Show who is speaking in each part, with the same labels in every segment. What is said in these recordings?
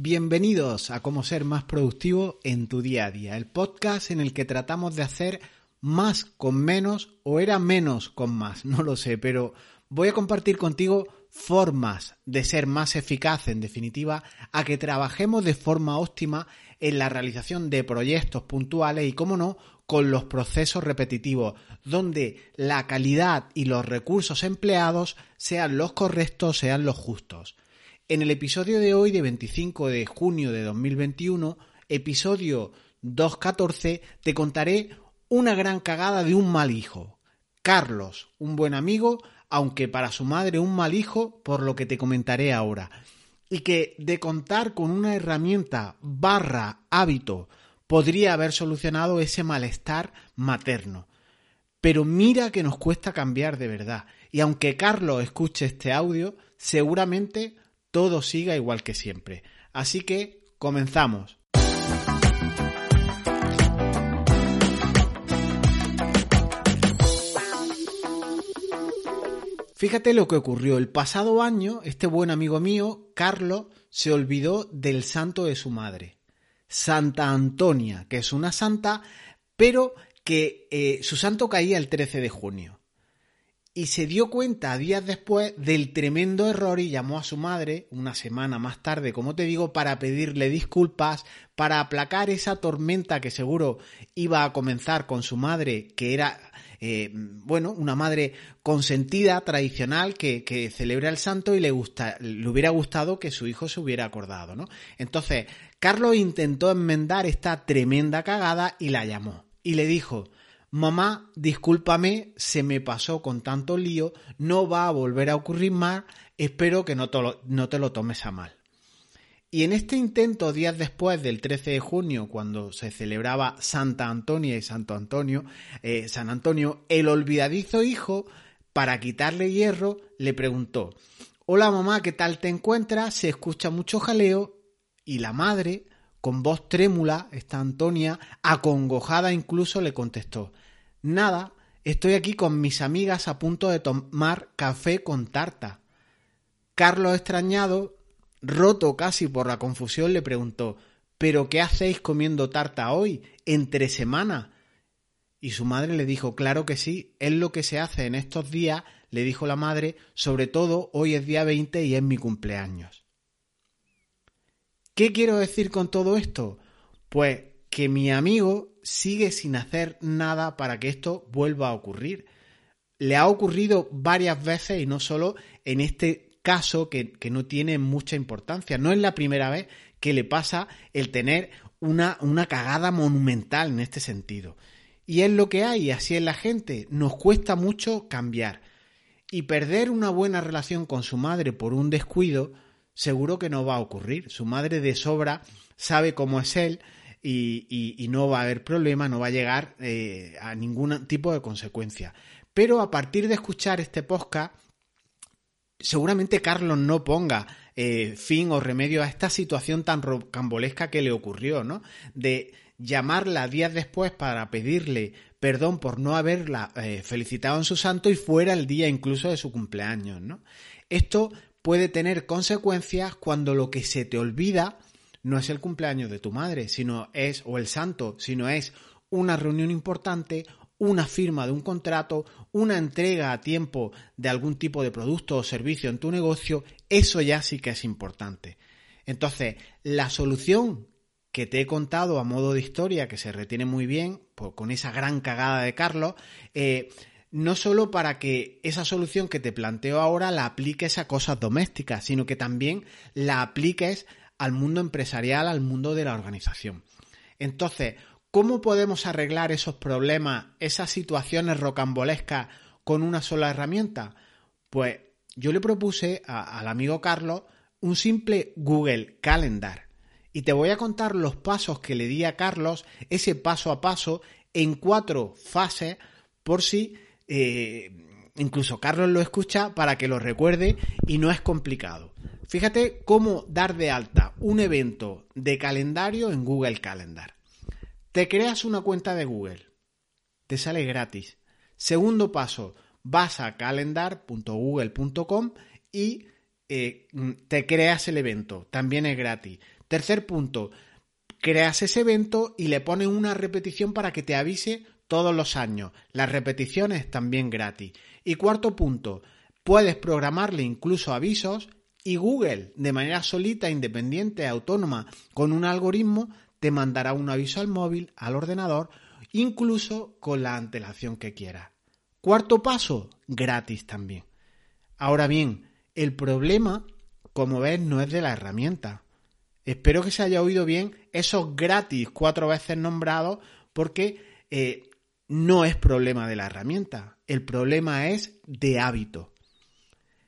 Speaker 1: Bienvenidos a Cómo ser más productivo en tu día a día, el podcast en el que tratamos de hacer más con menos o era menos con más, no lo sé, pero voy a compartir contigo formas de ser más eficaz, en definitiva, a que trabajemos de forma óptima en la realización de proyectos puntuales y, como no, con los procesos repetitivos, donde la calidad y los recursos empleados sean los correctos, sean los justos. En el episodio de hoy, de 25 de junio de 2021, episodio 214, te contaré una gran cagada de un mal hijo. Carlos, un buen amigo, aunque para su madre un mal hijo, por lo que te comentaré ahora. Y que de contar con una herramienta barra hábito podría haber solucionado ese malestar materno. Pero mira que nos cuesta cambiar de verdad. Y aunque Carlos escuche este audio, seguramente todo siga igual que siempre. Así que comenzamos. Fíjate lo que ocurrió. El pasado año, este buen amigo mío, Carlos, se olvidó del santo de su madre, Santa Antonia, que es una santa, pero que eh, su santo caía el 13 de junio y se dio cuenta días después del tremendo error y llamó a su madre una semana más tarde, como te digo, para pedirle disculpas, para aplacar esa tormenta que seguro iba a comenzar con su madre, que era, eh, bueno, una madre consentida, tradicional, que, celebra el santo y le, gusta, le hubiera gustado que su hijo se hubiera acordado, ¿no? Entonces, Carlos intentó enmendar esta tremenda cagada y la llamó. Y le dijo, Mamá, discúlpame, se me pasó con tanto lío, no va a volver a ocurrir más, espero que no te lo, no te lo tomes a mal. Y en este intento, días después del 13 de junio, cuando se celebraba Santa Antonia y Santo Antonio, eh, San Antonio, el olvidadizo hijo, para quitarle hierro, le preguntó, Hola mamá, ¿qué tal te encuentras? Se escucha mucho jaleo. Y la madre, con voz trémula, esta Antonia, acongojada incluso, le contestó Nada, estoy aquí con mis amigas a punto de tomar café con tarta. Carlos, extrañado, roto casi por la confusión, le preguntó ¿Pero qué hacéis comiendo tarta hoy, entre semana? Y su madre le dijo Claro que sí, es lo que se hace en estos días, le dijo la madre, sobre todo hoy es día 20 y es mi cumpleaños. ¿Qué quiero decir con todo esto? Pues que mi amigo sigue sin hacer nada para que esto vuelva a ocurrir. Le ha ocurrido varias veces y no solo en este caso que, no tiene mucha importancia. No es la primera vez que le pasa el tener una, una cagada monumental en este sentido. Y es lo que hay, así es la gente. Nos cuesta mucho cambiar. Y perder una buena relación con su madre por un descuido seguro que no va a ocurrir. Su madre de sobra sabe cómo es él y, no va a haber problema, no va a llegar eh, a ningún tipo de consecuencia. Pero a partir de escuchar este podcast, seguramente Carlos no ponga eh, fin o remedio a esta situación tan rocambolesca que le ocurrió, ¿no? De llamarla días después para pedirle perdón por no haberla eh, felicitado en su santo y fuera el día incluso de su cumpleaños, ¿no? Esto puede tener consecuencias cuando lo que se te olvida no es el cumpleaños de tu madre, sino es, o el santo, sino es una reunión importante, una firma de un contrato, una entrega a tiempo de algún tipo de producto o servicio en tu negocio, eso ya sí que es importante. Entonces, la solución que te he contado a modo de historia, que se retiene muy bien, con esa gran cagada de Carlos, eh, no solo para que esa solución que te planteo ahora la apliques a cosas domésticas, sino que también la apliques al mundo empresarial, al mundo de la organización. Entonces, ¿cómo podemos arreglar esos problemas, esas situaciones rocambolescas con una sola herramienta? Pues yo le propuse al amigo Carlos un simple Google Calendar y te voy a contar los pasos que le di a Carlos, ese paso a paso, en cuatro fases, por si eh, incluso Carlos lo escucha para que lo recuerde y no es complicado. Fíjate cómo dar de alta un evento de calendario en Google Calendar. Te creas una cuenta de Google. Te sale gratis. Segundo paso, vas a calendar.google.com y eh, te creas el evento. También es gratis. Tercer punto, creas ese evento y le pones una repetición para que te avise todos los años. Las repeticiones también gratis. Y cuarto punto, puedes programarle incluso avisos y Google, de manera solita, independiente, autónoma, con un algoritmo, te mandará un aviso al móvil, al ordenador, incluso con la antelación que quieras. Cuarto paso, gratis también. Ahora bien, el problema, como ves, no es de la herramienta. Espero que se haya oído bien esos gratis cuatro veces nombrados porque eh, no es problema de la herramienta. El problema es de hábito.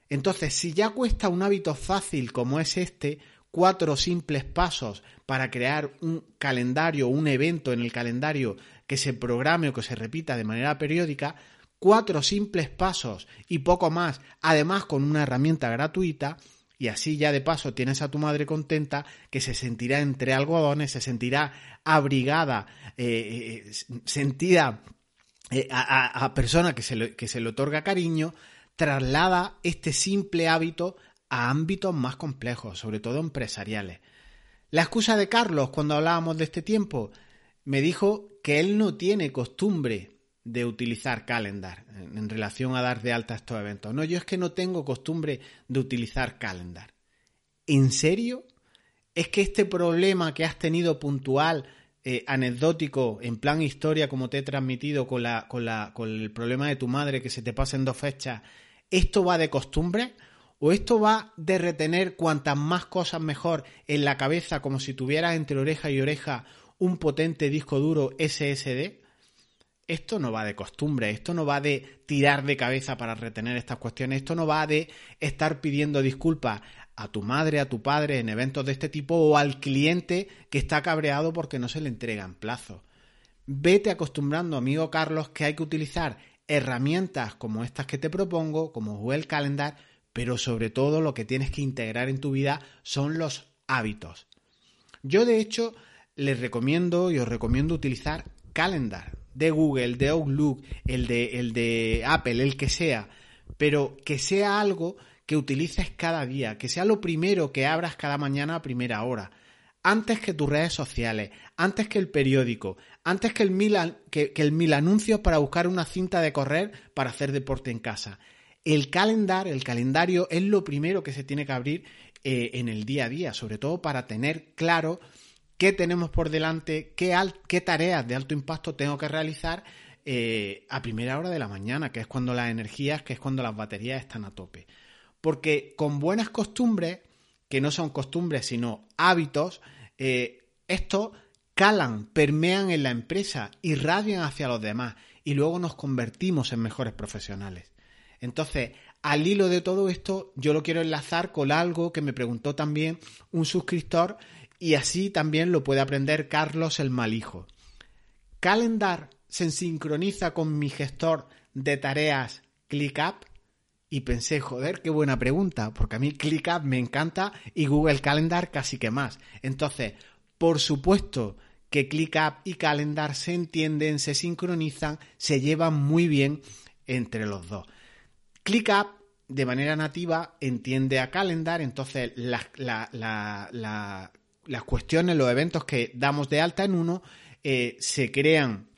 Speaker 1: Entonces, si ya cuesta un hábito fácil como es este, cuatro simples pasos para crear un calendario, un evento en el calendario que se programe o que se repita de manera periódica, cuatro simples pasos y poco más, además con una herramienta gratuita, y así ya de paso tienes a tu madre contenta, que se sentirá entre algodones, se sentirá abrigada, eh, eh, sentida eh, a, persona que se, que se le otorga cariño, traslada este simple hábito a ámbitos más complejos, sobre todo empresariales. La excusa de Carlos cuando hablábamos de este tiempo me dijo que él no tiene costumbre de utilizar Calendar en, relación a dar de alta estos eventos. No, yo es que no tengo costumbre de utilizar Calendar. ¿En serio? ¿Es que este problema que has tenido puntual, eh, anecdótico, en plan historia, como te he transmitido con, la, con, la, con el problema de tu madre que se te pasa en dos fechas, ¿esto va de costumbre? ¿O esto va de retener cuantas más cosas mejor en la cabeza como si tuvieras entre oreja y oreja un potente disco duro SSD? Esto no va de costumbre, esto no va de tirar de cabeza para retener estas cuestiones, esto no va de estar pidiendo disculpas a tu madre, a tu padre en eventos de este tipo o al cliente que está cabreado porque no se le entrega en plazo. Vete acostumbrando, amigo Carlos, que hay que utilizar herramientas como estas que te propongo, como Google Calendar, pero sobre todo lo que tienes que integrar en tu vida son los hábitos. Yo de hecho les recomiendo y os recomiendo utilizar Calendar de Google, de Outlook, el de, el de Apple, el que sea, pero que sea algo que utilices cada día, que sea lo primero que abras cada mañana a primera hora, antes que tus redes sociales, antes que el periódico, antes que el mil, que, el mil anuncios para buscar una cinta de correr para hacer deporte en casa. El calendar, el calendario es lo primero que se tiene que abrir eh, en el día a día, sobre todo para tener claro qué tenemos por delante, qué, tareas de alto impacto tengo que realizar eh, a primera hora de la mañana, que es cuando las energías, que es cuando las baterías están a tope. Porque con buenas costumbres, que no son costumbres sino hábitos, eh, estos calan, permean en la empresa, irradian hacia los demás y luego nos convertimos en mejores profesionales. Entonces, al hilo de todo esto, yo lo quiero enlazar con algo que me preguntó también un suscriptor y así también lo puede aprender Carlos el Malijo. Calendar se sincroniza con mi gestor de tareas ClickUp y pensé, joder, qué buena pregunta, porque a mí ClickUp me encanta y Google Calendar casi que más. Entonces, por supuesto que ClickUp y Calendar se entienden, se sincronizan, se llevan muy bien entre los dos. ClickUp de manera nativa entiende a Calendar, entonces la, la, las cuestiones, los eventos que damos de alta en uno, eh, se crean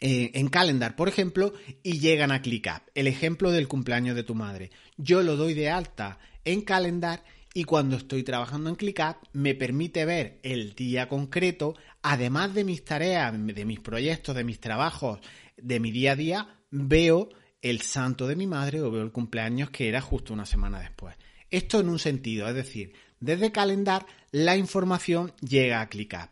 Speaker 1: eh, en Calendar, por ejemplo, y llegan a ClickUp. El ejemplo del cumpleaños de tu madre. Yo lo doy de alta en Calendar y cuando estoy trabajando en ClickUp me permite ver el día concreto, además de mis tareas, de mis proyectos, de mis trabajos, de mi día a día, veo el santo de mi madre o veo el cumpleaños que era justo una semana después. Esto en un sentido, es decir, desde Calendar la información llega a ClickUp.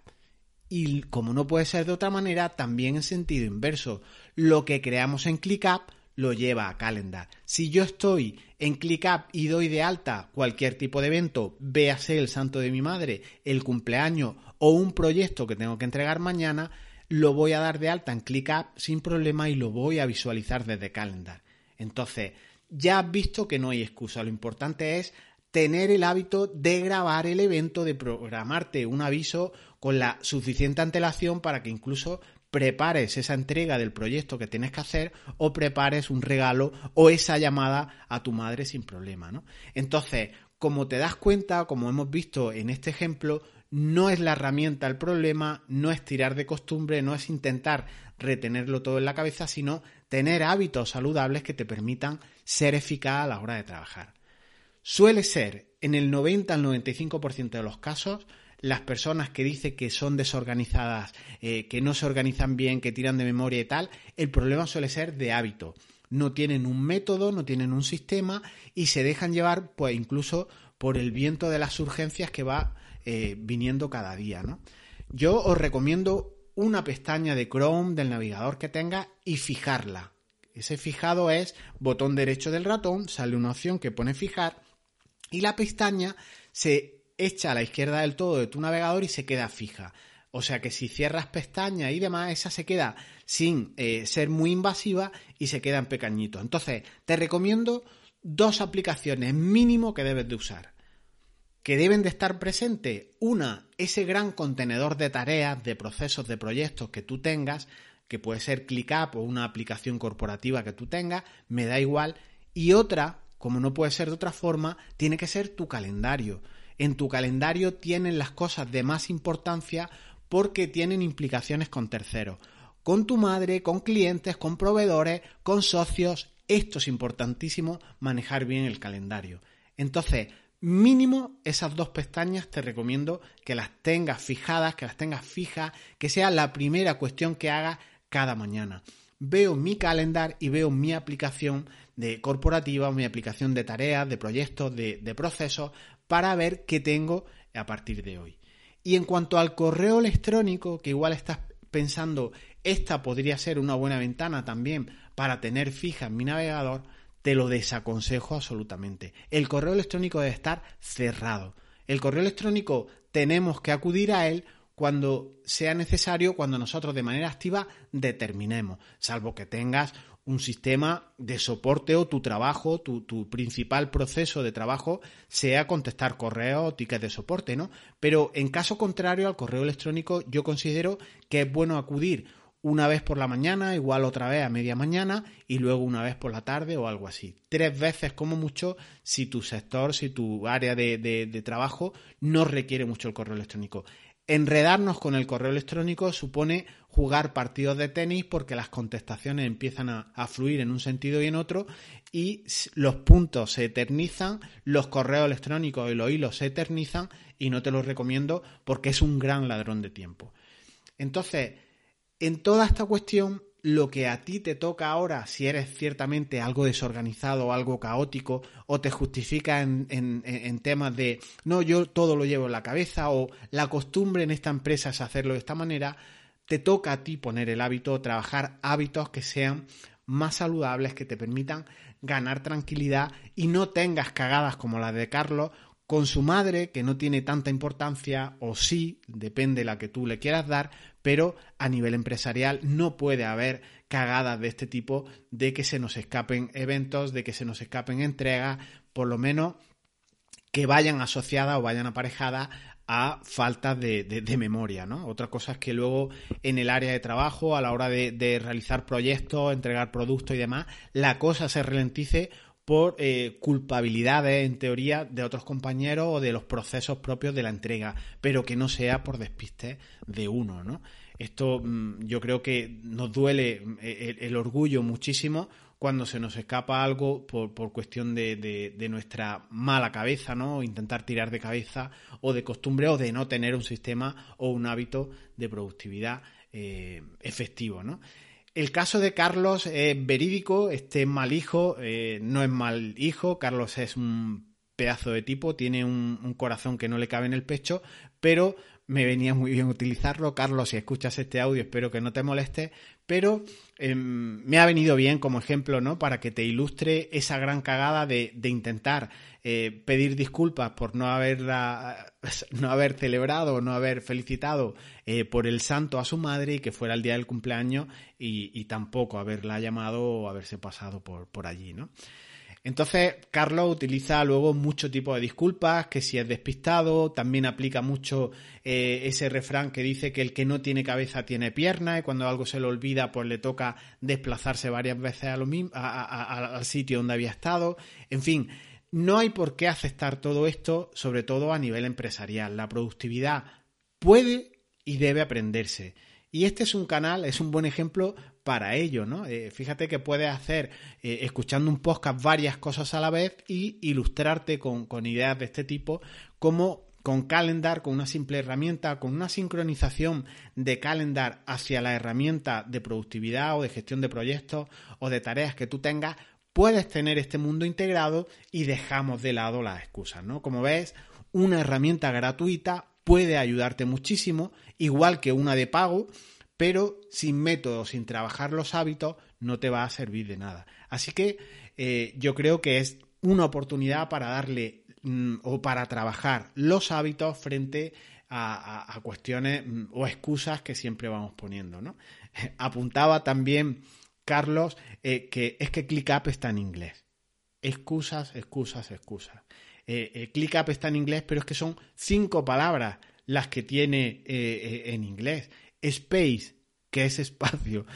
Speaker 1: Y como no puede ser de otra manera, también en sentido inverso. Lo que creamos en ClickUp lo lleva a Calendar. Si yo estoy en ClickUp y doy de alta cualquier tipo de evento, véase el santo de mi madre, el cumpleaños o un proyecto que tengo que entregar mañana, lo voy a dar de alta en ClickUp sin problema y lo voy a visualizar desde Calendar. Entonces, ya has visto que no hay excusa. Lo importante es tener el hábito de grabar el evento, de programarte un aviso con la suficiente antelación para que incluso prepares esa entrega del proyecto que tienes que hacer o prepares un regalo o esa llamada a tu madre sin problema, ¿no? Entonces, como te das cuenta, como hemos visto en este ejemplo, no es la herramienta el problema, no es tirar de costumbre, no es intentar retenerlo todo en la cabeza, sino tener hábitos saludables que te permitan ser eficaz a la hora de trabajar. Suele ser, en el 90 al 95% de los casos, las personas que dicen que son desorganizadas, eh, que no se organizan bien, que tiran de memoria y tal, el problema suele ser de hábito. No tienen un método, no tienen un sistema y se dejan llevar, pues incluso por el viento de las urgencias que va eh, viniendo cada día. Yo os recomiendo una pestaña de Chrome del navegador que tenga y fijarla. Ese fijado es botón derecho del ratón, sale una opción que pone fijar y la pestaña se echa a la izquierda del todo de tu navegador y se queda fija. O sea que si cierras pestaña y demás, esa se queda sin eh, ser muy invasiva y se queda en pequeñito. Entonces, te recomiendo dos aplicaciones mínimo que debes de usar que deben de estar presentes. Una, ese gran contenedor de tareas, de procesos, de proyectos que tú tengas, que puede ser ClickUp o una aplicación corporativa que tú tengas, me da igual. Y otra, como no puede ser de otra forma, tiene que ser tu calendario. En tu calendario tienen las cosas de más importancia porque tienen implicaciones con terceros. Con tu madre, con clientes, con proveedores, con socios. Esto es importantísimo, manejar bien el calendario. Entonces, Mínimo esas dos pestañas te recomiendo que las tengas fijadas, que las tengas fijas, que sea la primera cuestión que hagas cada mañana. Veo mi calendar y veo mi aplicación de corporativa, mi aplicación de tareas, de proyectos, de, de procesos, para ver qué tengo a partir de hoy. Y en cuanto al correo electrónico, que igual estás pensando, esta podría ser una buena ventana también para tener fija en mi navegador, te lo desaconsejo absolutamente. El correo electrónico debe estar cerrado. El correo electrónico tenemos que acudir a él cuando sea necesario, cuando nosotros de manera activa determinemos, salvo que tengas un sistema de soporte o tu trabajo, tu, tu principal proceso de trabajo sea contestar correo o tickets de soporte, ¿no? Pero en caso contrario al correo electrónico, yo considero que es bueno acudir una vez por la mañana, igual otra vez a media mañana y luego una vez por la tarde o algo así. Tres veces como mucho si tu sector, si tu área de, trabajo no requiere mucho el correo electrónico. Enredarnos con el correo electrónico supone jugar partidos de tenis porque las contestaciones empiezan a, fluir en un sentido y en otro y los puntos se eternizan, los correos electrónicos y los hilos se eternizan y no te los recomiendo porque es un gran ladrón de tiempo. Entonces, en toda esta cuestión, lo que a ti te toca ahora, si eres ciertamente algo desorganizado o algo caótico, o te justifica en, temas de, no, yo todo lo llevo en la cabeza, o la costumbre en esta empresa es hacerlo de esta manera, te toca a ti poner el hábito, trabajar hábitos que sean más saludables, que te permitan ganar tranquilidad y no tengas cagadas como las de Carlos con su madre, que no tiene tanta importancia, o sí, depende la que tú le quieras dar, pero a nivel empresarial no puede haber cagadas de este tipo de que se nos escapen eventos, de que se nos escapen entregas, por lo menos que vayan asociadas o vayan aparejadas a falta de, memoria, ¿no? Otra cosa es que luego en el área de trabajo, a la hora de, de realizar proyectos, entregar productos y demás, la cosa se ralentice por eh, culpabilidades, en teoría, de otros compañeros o de los procesos propios de la entrega, pero que no sea por despiste de uno, ¿no? Esto mm, yo creo que nos duele mm, e, e, el, orgullo muchísimo cuando se nos escapa algo por, cuestión de, nuestra mala cabeza, ¿no? Intentar tirar de cabeza o de costumbre o de no tener un sistema o un hábito de productividad eh, efectivo, ¿no? El caso de Carlos es verídico, este mal hijo eh, no es mal hijo, Carlos es un pedazo de tipo, tiene un, corazón que no le cabe en el pecho, pero me venía muy bien utilizarlo. Carlos, si escuchas este audio, espero que no te moleste, pero em, me ha venido bien como ejemplo, ¿no? Para que te ilustre esa gran cagada de, intentar eh, pedir disculpas por no haberla, no haber celebrado, no haber felicitado eh, por el santo a su madre y que fuera el día del cumpleaños y, y tampoco haberla llamado o haberse pasado por, por allí, ¿no? Entonces, Carlos utiliza luego mucho tipo de disculpas, que si es despistado, también aplica mucho eh, ese refrán que dice que el que no tiene cabeza tiene pierna y cuando algo se le olvida, pues le toca desplazarse varias veces a lo mismo, al sitio donde había estado. En fin, no hay por qué aceptar todo esto, sobre todo a nivel empresarial. La productividad puede y debe aprenderse. Y este es un canal, es un buen ejemplo para ello, ¿no? Eh, fíjate que puedes hacer, eh, escuchando un podcast, varias cosas a la vez y ilustrarte con, con ideas de este tipo, como con Calendar, con una simple herramienta, con una sincronización de Calendar hacia la herramienta de productividad o de gestión de proyectos o de tareas que tú tengas, puedes tener este mundo integrado y dejamos de lado las excusas, ¿no? Como ves, una herramienta gratuita puede ayudarte muchísimo, igual que una de pago, pero sin método, sin trabajar los hábitos, no te va a servir de nada. Así que eh, yo creo que es una oportunidad para darle mm, o para trabajar los hábitos frente a, cuestiones mm, o excusas que siempre vamos poniendo. ¿no? Apuntaba también Carlos eh, que es que ClickUp está en inglés. Excusas, excusas, excusas. Eh, eh, ClickUp está en inglés, pero es que son cinco palabras las que tiene en inglés. Space, que es espacio.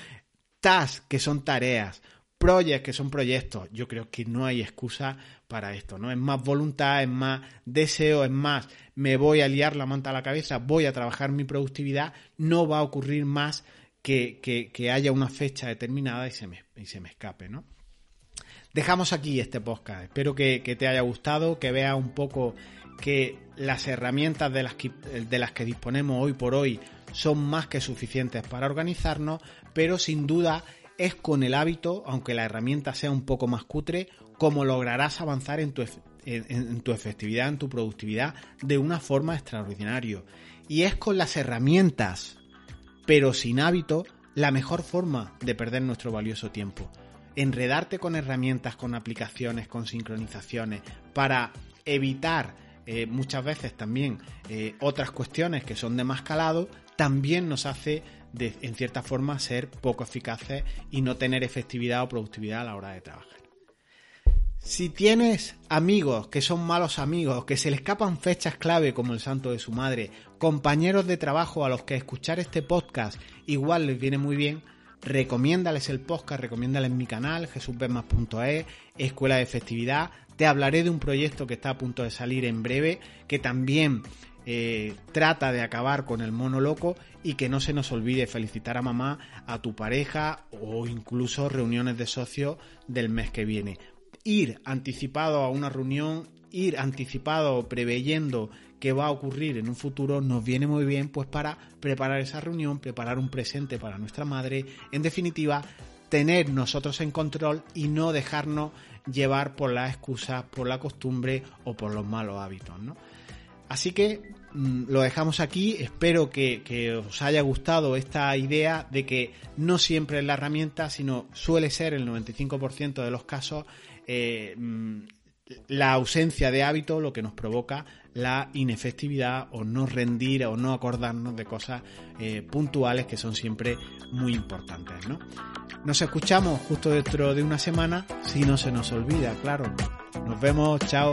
Speaker 1: Task, que son tareas. Project, que son proyectos. Yo creo que no hay excusa para esto, ¿no? Es más voluntad, es más deseo, es más, me voy a liar la manta a la cabeza, voy a trabajar mi productividad, no va a ocurrir más que, haya una fecha determinada y se me, y se me escape, ¿no? Dejamos aquí este podcast. Espero que, te haya gustado, que veas un poco que las herramientas de las, que, de las que disponemos hoy por hoy son más que suficientes para organizarnos, pero sin duda es con el hábito, aunque la herramienta sea un poco más cutre, como lograrás avanzar en tu, en tu efectividad, en tu productividad de una forma extraordinaria. Y es con las herramientas pero sin hábito, la mejor forma de perder nuestro valioso tiempo. Enredarte con herramientas, con aplicaciones, con sincronizaciones, para evitar eh, muchas veces también eh, otras cuestiones que son de más calado, también nos hace en cierta forma ser poco eficaces y no tener efectividad o productividad a la hora de trabajar. Si tienes amigos que son malos amigos, que se le escapan fechas clave como el santo de su madre, compañeros de trabajo a los que escuchar este podcast igual les viene muy bien, recomiéndales el podcast, recomiéndales mi canal, jesusbemas.es, Escuela de Efectividad. Te hablaré de un proyecto que está a punto de salir en breve, que también eh, trata de acabar con el mono loco y que no se nos olvide felicitar a mamá, a tu pareja o incluso reuniones de socios del mes que viene. Ir anticipado a una reunión, ir anticipado preveyendo que va a ocurrir en un futuro nos viene muy bien pues para preparar esa reunión, preparar un presente para nuestra madre, en definitiva, tener nosotros en control y no dejarnos llevar por las excusas, por la costumbre o por los malos hábitos, ¿no? Así que mm, lo dejamos aquí. Espero que, os haya gustado esta idea de que no siempre es la herramienta, sino suele ser el 95% de los casos eh, mm, la ausencia de hábito lo que nos provoca la inefectividad o no rendir o no acordarnos de cosas eh, puntuales que son siempre muy importantes. ¿no? Nos escuchamos justo dentro de una semana si no se nos olvida, claro. Nos vemos, chao.